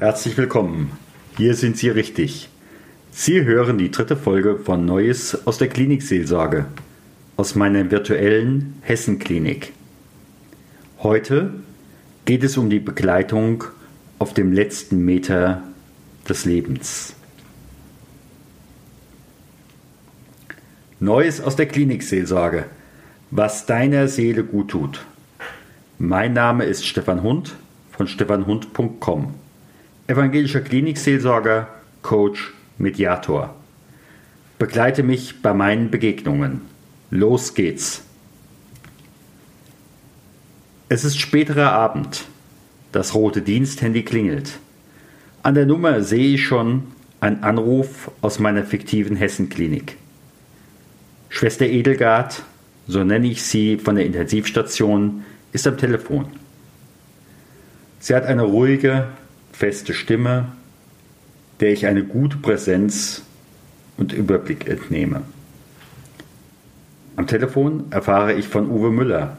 Herzlich willkommen. Hier sind Sie richtig. Sie hören die dritte Folge von Neues aus der Klinikseelsorge, aus meiner virtuellen Hessenklinik. Heute geht es um die Begleitung auf dem letzten Meter des Lebens. Neues aus der Klinikseelsorge, was deiner Seele gut tut. Mein Name ist Stefan Hund von stefanhund.com. Evangelischer Klinikseelsorger, Coach, Mediator. Begleite mich bei meinen Begegnungen. Los geht's. Es ist späterer Abend. Das rote Diensthandy klingelt. An der Nummer sehe ich schon einen Anruf aus meiner fiktiven Hessenklinik. Schwester Edelgard, so nenne ich sie von der Intensivstation, ist am Telefon. Sie hat eine ruhige, feste Stimme, der ich eine gute Präsenz und Überblick entnehme. Am Telefon erfahre ich von Uwe Müller.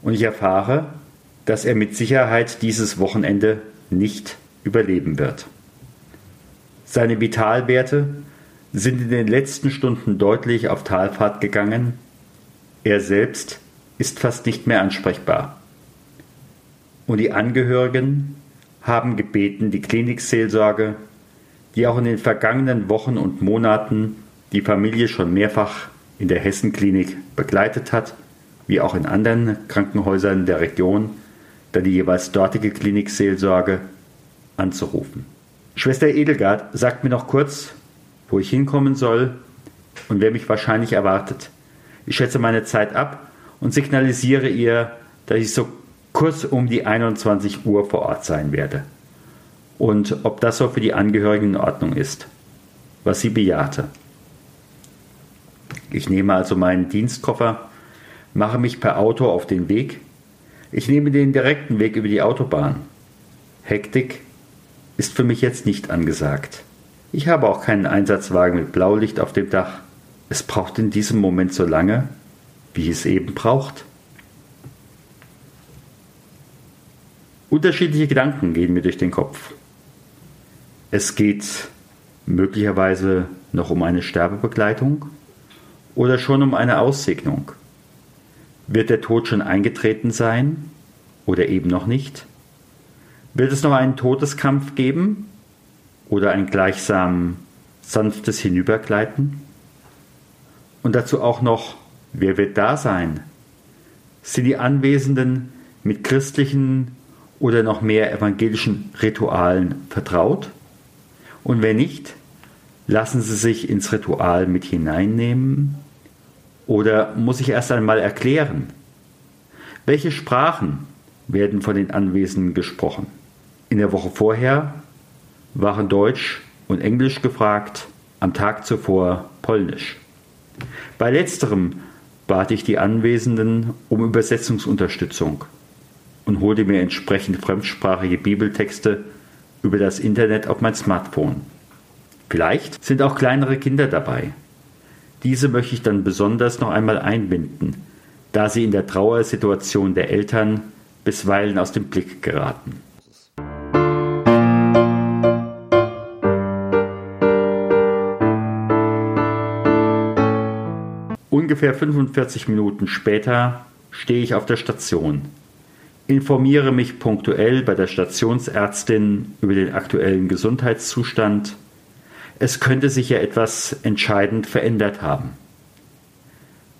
Und ich erfahre, dass er mit Sicherheit dieses Wochenende nicht überleben wird. Seine Vitalwerte sind in den letzten Stunden deutlich auf Talfahrt gegangen. Er selbst ist fast nicht mehr ansprechbar. Und die Angehörigen haben gebeten, die Klinikseelsorge, die auch in den vergangenen Wochen und Monaten die Familie schon mehrfach in der Hessenklinik begleitet hat, wie auch in anderen Krankenhäusern der Region, dann die jeweils dortige Klinikseelsorge anzurufen. Schwester Edelgard sagt mir noch kurz, wo ich hinkommen soll und wer mich wahrscheinlich erwartet. Ich schätze meine Zeit ab und signalisiere ihr, dass ich so kurz um die 21 Uhr vor Ort sein werde. Und ob das so für die Angehörigen in Ordnung ist, was sie bejahte. Ich nehme also meinen Dienstkoffer, mache mich per Auto auf den Weg. Ich nehme den direkten Weg über die Autobahn. Hektik ist für mich jetzt nicht angesagt. Ich habe auch keinen Einsatzwagen mit Blaulicht auf dem Dach. Es braucht in diesem Moment so lange, wie es eben braucht. Unterschiedliche Gedanken gehen mir durch den Kopf. Es geht möglicherweise noch um eine Sterbebegleitung oder schon um eine Aussegnung. Wird der Tod schon eingetreten sein oder eben noch nicht? Wird es noch einen Todeskampf geben oder ein gleichsam sanftes Hinübergleiten? Und dazu auch noch, wer wird da sein? Sind die Anwesenden mit christlichen oder noch mehr evangelischen Ritualen vertraut? Und wenn nicht, lassen Sie sich ins Ritual mit hineinnehmen? Oder muss ich erst einmal erklären? Welche Sprachen werden von den Anwesenden gesprochen? In der Woche vorher waren Deutsch und Englisch gefragt, am Tag zuvor Polnisch. Bei letzterem bat ich die Anwesenden um Übersetzungsunterstützung und holte mir entsprechend fremdsprachige Bibeltexte über das Internet auf mein Smartphone. Vielleicht sind auch kleinere Kinder dabei. Diese möchte ich dann besonders noch einmal einbinden, da sie in der Trauersituation der Eltern bisweilen aus dem Blick geraten. Ungefähr 45 Minuten später stehe ich auf der Station informiere mich punktuell bei der Stationsärztin über den aktuellen Gesundheitszustand. Es könnte sich ja etwas entscheidend verändert haben.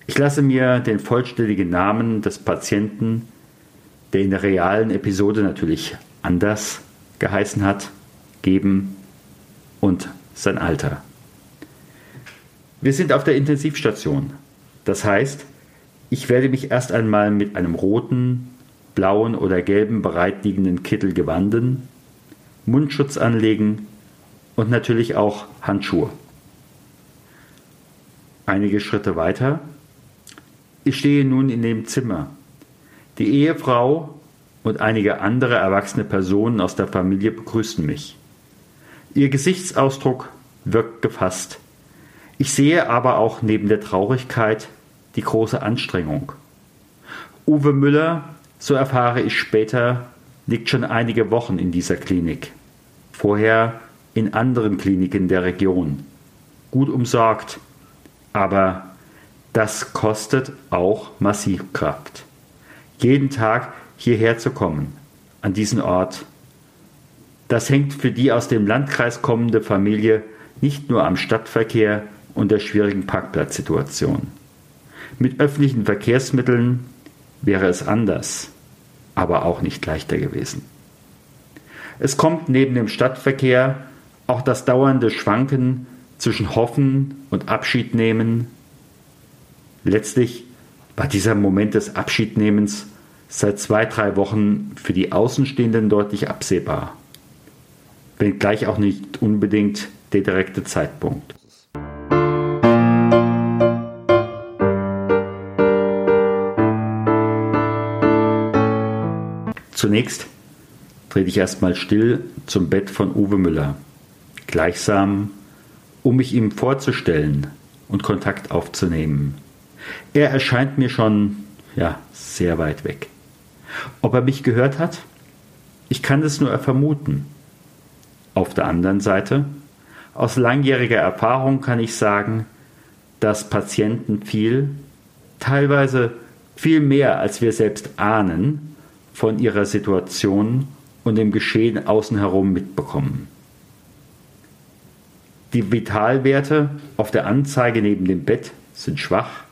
Ich lasse mir den vollständigen Namen des Patienten, der in der realen Episode natürlich anders geheißen hat, geben und sein Alter. Wir sind auf der Intensivstation. Das heißt, ich werde mich erst einmal mit einem roten blauen oder gelben bereitliegenden Kittel gewanden, Mundschutz anlegen und natürlich auch Handschuhe. Einige Schritte weiter. Ich stehe nun in dem Zimmer. Die Ehefrau und einige andere erwachsene Personen aus der Familie begrüßen mich. Ihr Gesichtsausdruck wirkt gefasst. Ich sehe aber auch neben der Traurigkeit die große Anstrengung. Uwe Müller so erfahre ich später, liegt schon einige Wochen in dieser Klinik. Vorher in anderen Kliniken der Region. Gut umsorgt, aber das kostet auch massiv Kraft. Jeden Tag hierher zu kommen, an diesen Ort, das hängt für die aus dem Landkreis kommende Familie nicht nur am Stadtverkehr und der schwierigen Parkplatzsituation. Mit öffentlichen Verkehrsmitteln wäre es anders, aber auch nicht leichter gewesen. Es kommt neben dem Stadtverkehr auch das dauernde Schwanken zwischen Hoffen und Abschiednehmen. Letztlich war dieser Moment des Abschiednehmens seit zwei, drei Wochen für die Außenstehenden deutlich absehbar, wenngleich auch nicht unbedingt der direkte Zeitpunkt. Zunächst trete ich erstmal still zum Bett von Uwe Müller, gleichsam, um mich ihm vorzustellen und Kontakt aufzunehmen. Er erscheint mir schon, ja, sehr weit weg. Ob er mich gehört hat? Ich kann es nur vermuten. Auf der anderen Seite, aus langjähriger Erfahrung kann ich sagen, dass Patienten viel, teilweise viel mehr als wir selbst ahnen, von ihrer Situation und dem Geschehen außen herum mitbekommen. Die Vitalwerte auf der Anzeige neben dem Bett sind schwach,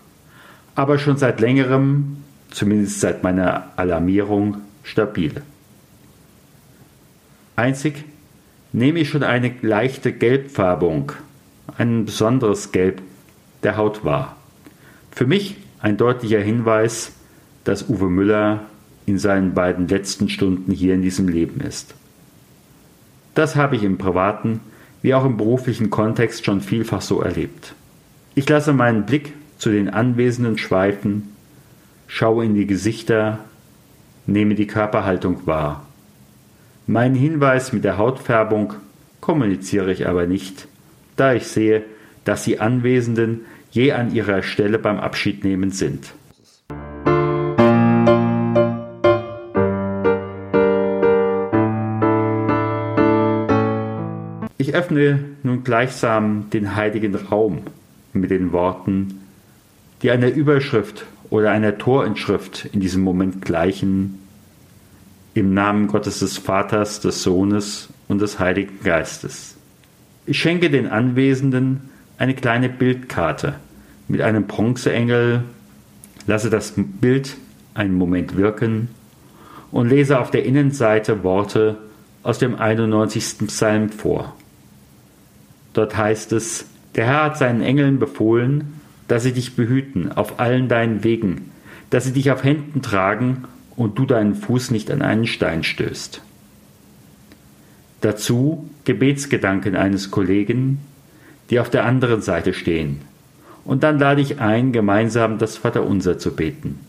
aber schon seit längerem, zumindest seit meiner Alarmierung, stabil. Einzig nehme ich schon eine leichte Gelbfärbung, ein besonderes Gelb der Haut wahr. Für mich ein deutlicher Hinweis, dass Uwe Müller in seinen beiden letzten Stunden hier in diesem Leben ist. Das habe ich im privaten wie auch im beruflichen Kontext schon vielfach so erlebt. Ich lasse meinen Blick zu den Anwesenden schweifen, schaue in die Gesichter, nehme die Körperhaltung wahr. Meinen Hinweis mit der Hautfärbung kommuniziere ich aber nicht, da ich sehe, dass die Anwesenden je an ihrer Stelle beim Abschiednehmen sind. Ich öffne nun gleichsam den heiligen Raum mit den Worten, die einer Überschrift oder einer Torinschrift in diesem Moment gleichen, im Namen Gottes des Vaters, des Sohnes und des Heiligen Geistes. Ich schenke den Anwesenden eine kleine Bildkarte mit einem Bronzeengel, lasse das Bild einen Moment wirken und lese auf der Innenseite Worte aus dem 91. Psalm vor. Dort heißt es, der Herr hat seinen Engeln befohlen, dass sie dich behüten auf allen deinen Wegen, dass sie dich auf Händen tragen und du deinen Fuß nicht an einen Stein stößt. Dazu Gebetsgedanken eines Kollegen, die auf der anderen Seite stehen. Und dann lade ich ein, gemeinsam das Vaterunser zu beten.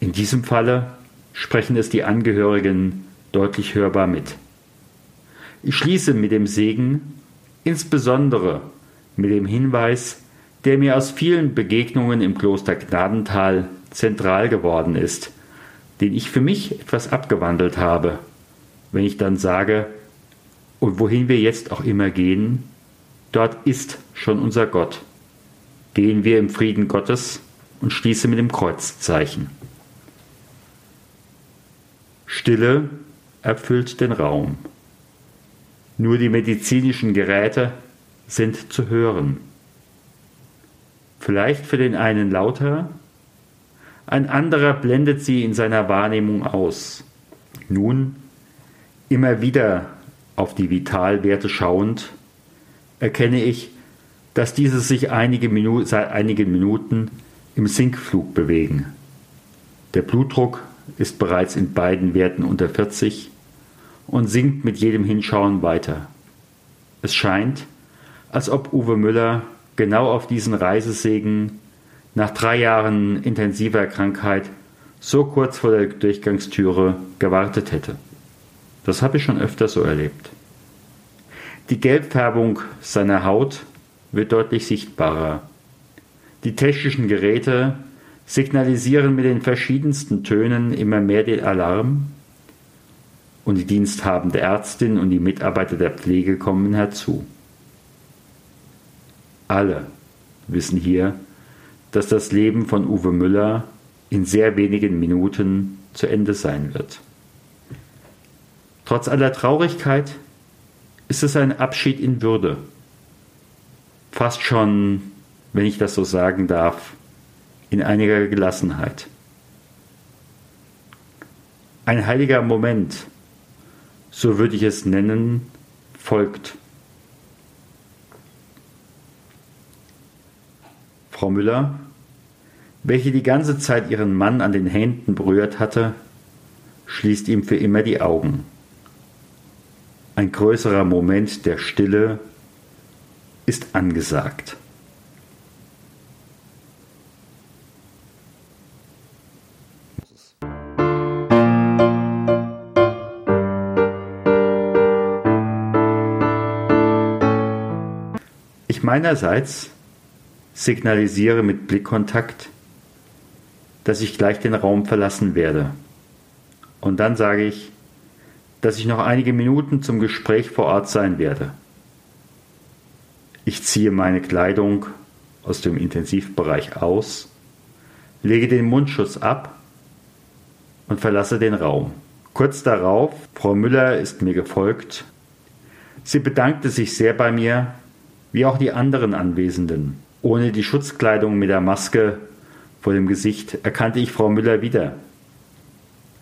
In diesem Falle sprechen es die Angehörigen deutlich hörbar mit. Ich schließe mit dem Segen, insbesondere mit dem Hinweis, der mir aus vielen Begegnungen im Kloster Gnadental zentral geworden ist, den ich für mich etwas abgewandelt habe, wenn ich dann sage, und wohin wir jetzt auch immer gehen, dort ist schon unser Gott. Gehen wir im Frieden Gottes und schließe mit dem Kreuzzeichen. Stille erfüllt den Raum. Nur die medizinischen Geräte sind zu hören. Vielleicht für den einen lauter, ein anderer blendet sie in seiner Wahrnehmung aus. Nun, immer wieder auf die Vitalwerte schauend, erkenne ich, dass diese sich einige Minu seit einigen Minuten im Sinkflug bewegen. Der Blutdruck ist bereits in beiden Werten unter 40 und singt mit jedem Hinschauen weiter. Es scheint, als ob Uwe Müller genau auf diesen Reisesegen nach drei Jahren intensiver Krankheit so kurz vor der Durchgangstüre gewartet hätte. Das habe ich schon öfter so erlebt. Die Gelbfärbung seiner Haut wird deutlich sichtbarer. Die technischen Geräte signalisieren mit den verschiedensten Tönen immer mehr den Alarm und die diensthabende Ärztin und die Mitarbeiter der Pflege kommen herzu. Alle wissen hier, dass das Leben von Uwe Müller in sehr wenigen Minuten zu Ende sein wird. Trotz aller Traurigkeit ist es ein Abschied in Würde. Fast schon, wenn ich das so sagen darf, in einiger Gelassenheit. Ein heiliger Moment, so würde ich es nennen, folgt. Frau Müller, welche die ganze Zeit ihren Mann an den Händen berührt hatte, schließt ihm für immer die Augen. Ein größerer Moment der Stille ist angesagt. Meinerseits signalisiere mit Blickkontakt, dass ich gleich den Raum verlassen werde. Und dann sage ich, dass ich noch einige Minuten zum Gespräch vor Ort sein werde. Ich ziehe meine Kleidung aus dem Intensivbereich aus, lege den Mundschutz ab und verlasse den Raum. Kurz darauf, Frau Müller ist mir gefolgt. Sie bedankte sich sehr bei mir, wie auch die anderen Anwesenden. Ohne die Schutzkleidung mit der Maske vor dem Gesicht erkannte ich Frau Müller wieder.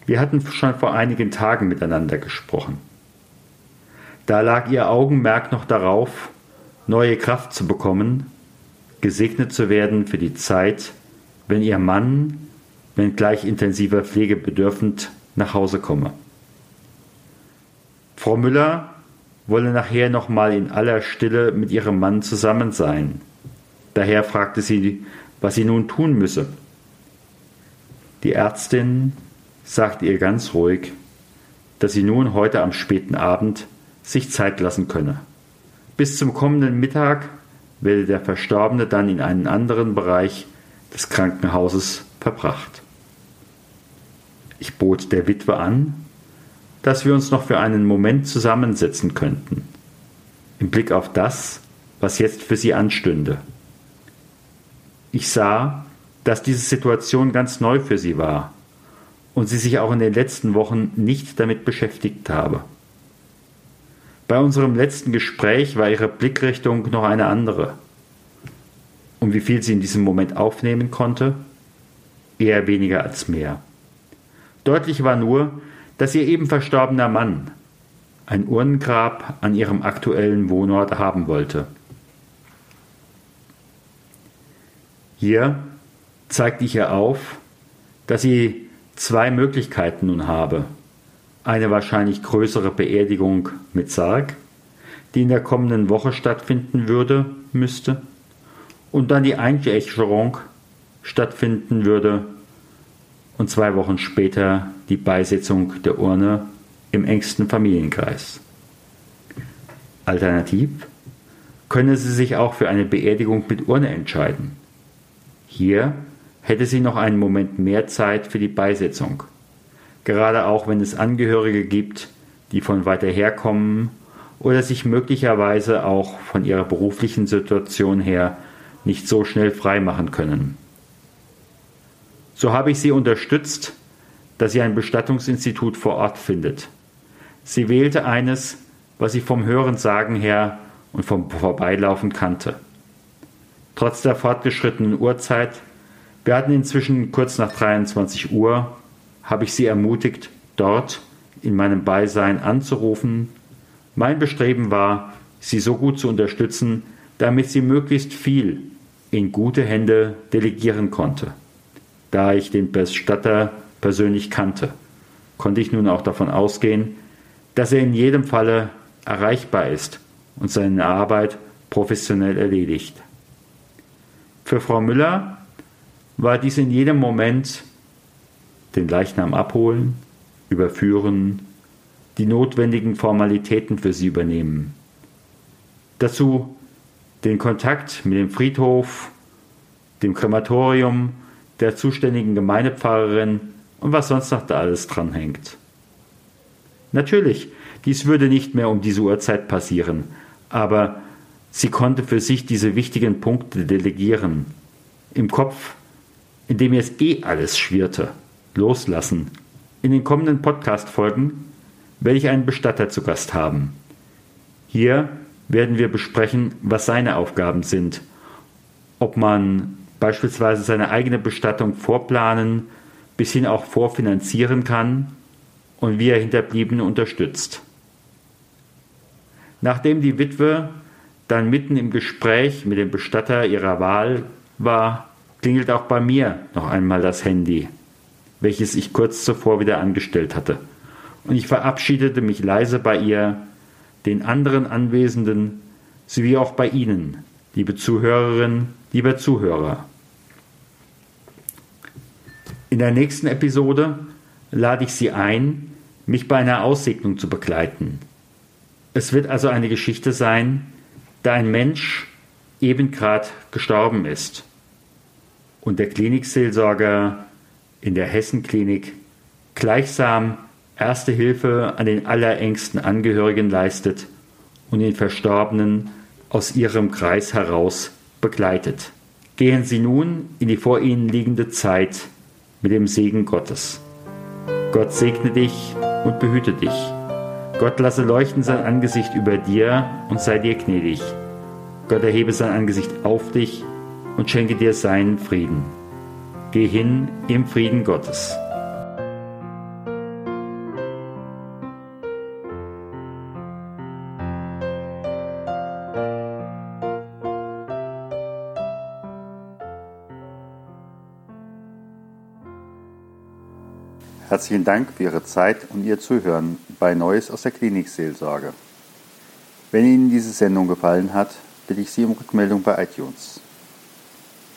Wir hatten schon vor einigen Tagen miteinander gesprochen. Da lag ihr Augenmerk noch darauf, neue Kraft zu bekommen, gesegnet zu werden für die Zeit, wenn ihr Mann, wenn gleich intensiver Pflege bedürfend, nach Hause komme. Frau Müller wolle nachher noch mal in aller Stille mit ihrem Mann zusammen sein. Daher fragte sie was sie nun tun müsse. Die Ärztin sagt ihr ganz ruhig, dass sie nun heute am späten Abend sich Zeit lassen könne. Bis zum kommenden Mittag werde der Verstorbene dann in einen anderen Bereich des Krankenhauses verbracht. Ich bot der Witwe an, dass wir uns noch für einen Moment zusammensetzen könnten, im Blick auf das, was jetzt für sie anstünde. Ich sah, dass diese Situation ganz neu für sie war und sie sich auch in den letzten Wochen nicht damit beschäftigt habe. Bei unserem letzten Gespräch war ihre Blickrichtung noch eine andere. Und wie viel sie in diesem Moment aufnehmen konnte? Eher weniger als mehr. Deutlich war nur, dass ihr eben verstorbener Mann ein Urnengrab an ihrem aktuellen Wohnort haben wollte. Hier zeigte ich ihr auf, dass sie zwei Möglichkeiten nun habe. Eine wahrscheinlich größere Beerdigung mit Sarg, die in der kommenden Woche stattfinden würde, müsste, und dann die Einäscherung stattfinden würde und zwei Wochen später die Beisetzung der Urne im engsten Familienkreis. Alternativ könne sie sich auch für eine Beerdigung mit Urne entscheiden. Hier hätte sie noch einen Moment mehr Zeit für die Beisetzung, gerade auch wenn es Angehörige gibt, die von weiter her kommen oder sich möglicherweise auch von ihrer beruflichen Situation her nicht so schnell freimachen können. So habe ich sie unterstützt, dass sie ein Bestattungsinstitut vor Ort findet. Sie wählte eines, was sie vom Hörensagen her und vom Vorbeilaufen kannte trotz der fortgeschrittenen Uhrzeit. Wir hatten inzwischen kurz nach 23 Uhr, habe ich sie ermutigt, dort in meinem Beisein anzurufen. Mein Bestreben war, sie so gut zu unterstützen, damit sie möglichst viel in gute Hände delegieren konnte. Da ich den Bestatter persönlich kannte, konnte ich nun auch davon ausgehen, dass er in jedem Falle erreichbar ist und seine Arbeit professionell erledigt. Für Frau Müller war dies in jedem Moment den Leichnam abholen, überführen, die notwendigen Formalitäten für sie übernehmen. Dazu den Kontakt mit dem Friedhof, dem Krematorium, der zuständigen Gemeindepfarrerin und was sonst noch da alles dranhängt. Natürlich, dies würde nicht mehr um diese Uhrzeit passieren, aber sie konnte für sich diese wichtigen Punkte delegieren. Im Kopf, in dem jetzt eh alles schwirrte, loslassen. In den kommenden Podcast-Folgen werde ich einen Bestatter zu Gast haben. Hier werden wir besprechen, was seine Aufgaben sind, ob man beispielsweise seine eigene Bestattung vorplanen bis hin auch vorfinanzieren kann und wie er Hinterbliebene unterstützt. Nachdem die Witwe dann mitten im Gespräch mit dem Bestatter ihrer Wahl war, klingelt auch bei mir noch einmal das Handy, welches ich kurz zuvor wieder angestellt hatte. Und ich verabschiedete mich leise bei ihr den anderen Anwesenden sowie auch bei Ihnen, liebe Zuhörerinnen, lieber Zuhörer. In der nächsten Episode lade ich Sie ein, mich bei einer Aussegnung zu begleiten. Es wird also eine Geschichte sein, da ein Mensch eben gerade gestorben ist und der Klinikseelsorger in der Hessenklinik gleichsam erste Hilfe an den allerengsten Angehörigen leistet und den Verstorbenen aus ihrem Kreis heraus begleitet. Gehen Sie nun in die vor Ihnen liegende Zeit mit dem Segen Gottes. Gott segne dich und behüte dich. Gott lasse leuchten sein Angesicht über dir und sei dir gnädig. Gott erhebe sein Angesicht auf dich und schenke dir seinen Frieden. Geh hin im Frieden Gottes. Herzlichen Dank für Ihre Zeit und Ihr Zuhören bei Neues aus der Klinikseelsorge. Wenn Ihnen diese Sendung gefallen hat, bitte ich Sie um Rückmeldung bei iTunes.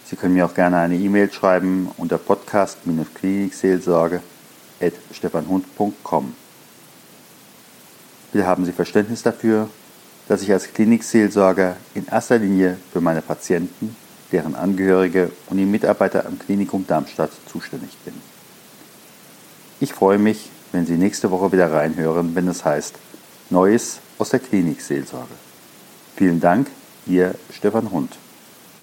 Sie können mir auch gerne eine E-Mail schreiben unter podcast-klinikseelsorge.stefanhund.com. Bitte haben Sie Verständnis dafür, dass ich als Klinikseelsorger in erster Linie für meine Patienten, deren Angehörige und die Mitarbeiter am Klinikum Darmstadt zuständig bin. Ich freue mich, wenn Sie nächste Woche wieder reinhören, wenn es heißt Neues aus der Klinikseelsorge. Vielen Dank, Ihr Stefan Hund.